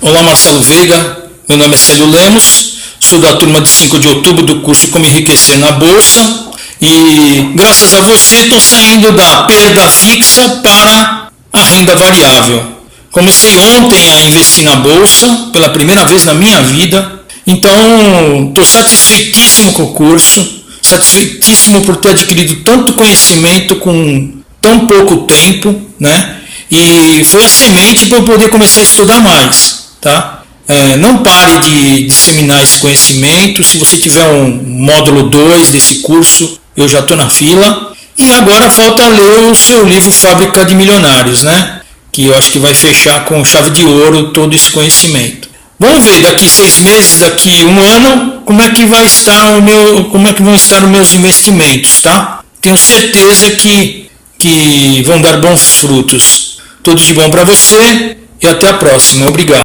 Olá, Marcelo Veiga. Meu nome é Célio Lemos, sou da turma de 5 de outubro do curso Como Enriquecer na Bolsa e, graças a você, estou saindo da perda fixa para a renda variável. Comecei ontem a investir na Bolsa pela primeira vez na minha vida, então estou satisfeitíssimo com o curso, satisfeitíssimo por ter adquirido tanto conhecimento com tão pouco tempo, né? E foi a semente para eu poder começar a estudar mais tá? É, não pare de disseminar esse conhecimento. Se você tiver um módulo 2 desse curso, eu já estou na fila. E agora falta ler o seu livro Fábrica de Milionários, né? Que eu acho que vai fechar com chave de ouro todo esse conhecimento. Vamos ver daqui seis meses, daqui um ano, como é que vai estar o meu, como é que vão estar os meus investimentos, tá? Tenho certeza que que vão dar bons frutos. Tudo de bom para você e até a próxima. Obrigado.